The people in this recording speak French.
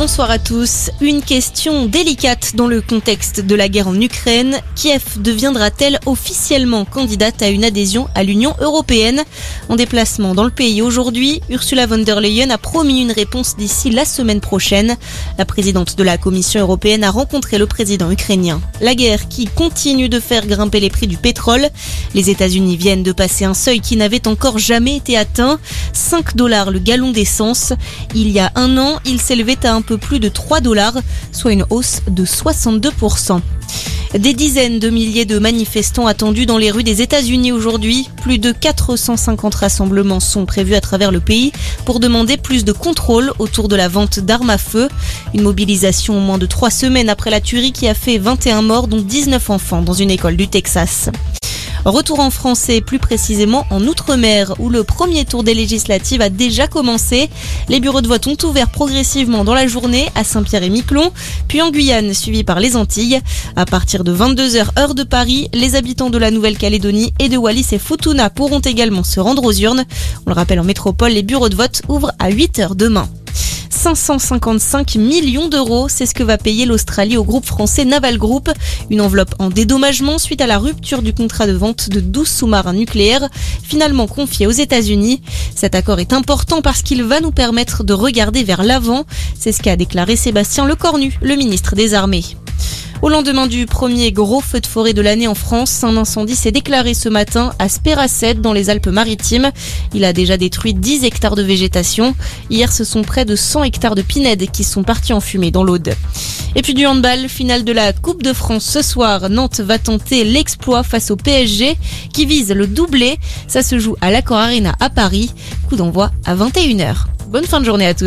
bonsoir à tous. Une question délicate dans le contexte de la guerre en Ukraine. Kiev deviendra-t-elle officiellement candidate à une adhésion à l'Union européenne En déplacement dans le pays aujourd'hui, Ursula von der Leyen a promis une réponse d'ici la semaine prochaine. La présidente de la Commission européenne a rencontré le président ukrainien. La guerre qui continue de faire grimper les prix du pétrole. Les États-Unis viennent de passer un seuil qui n'avait encore jamais été atteint. 5 dollars le gallon d'essence. Il y a un an, il s'élevait à un peu plus de 3 dollars, soit une hausse de 62%. Des dizaines de milliers de manifestants attendus dans les rues des États-Unis aujourd'hui. Plus de 450 rassemblements sont prévus à travers le pays pour demander plus de contrôle autour de la vente d'armes à feu. Une mobilisation moins de trois semaines après la tuerie qui a fait 21 morts, dont 19 enfants dans une école du Texas. Retour en France et plus précisément en Outre-mer où le premier tour des législatives a déjà commencé. Les bureaux de vote ont ouvert progressivement dans la journée à Saint-Pierre et Miquelon, puis en Guyane suivi par les Antilles. À partir de 22h heure de Paris, les habitants de la Nouvelle-Calédonie et de Wallis et Futuna pourront également se rendre aux urnes. On le rappelle en métropole, les bureaux de vote ouvrent à 8h demain. 555 millions d'euros. C'est ce que va payer l'Australie au groupe français Naval Group. Une enveloppe en dédommagement suite à la rupture du contrat de vente de 12 sous-marins nucléaires, finalement confiés aux États-Unis. Cet accord est important parce qu'il va nous permettre de regarder vers l'avant. C'est ce qu'a déclaré Sébastien Lecornu, le ministre des Armées. Au lendemain du premier gros feu de forêt de l'année en France, un incendie s'est déclaré ce matin à Spéracède dans les Alpes-Maritimes. Il a déjà détruit 10 hectares de végétation. Hier, ce sont près de 100 hectares de pinèdes qui sont partis en fumée dans l'Aude. Et puis du handball, finale de la Coupe de France ce soir. Nantes va tenter l'exploit face au PSG qui vise le doublé. Ça se joue à l'Accor Arena à Paris. Coup d'envoi à 21h. Bonne fin de journée à tous.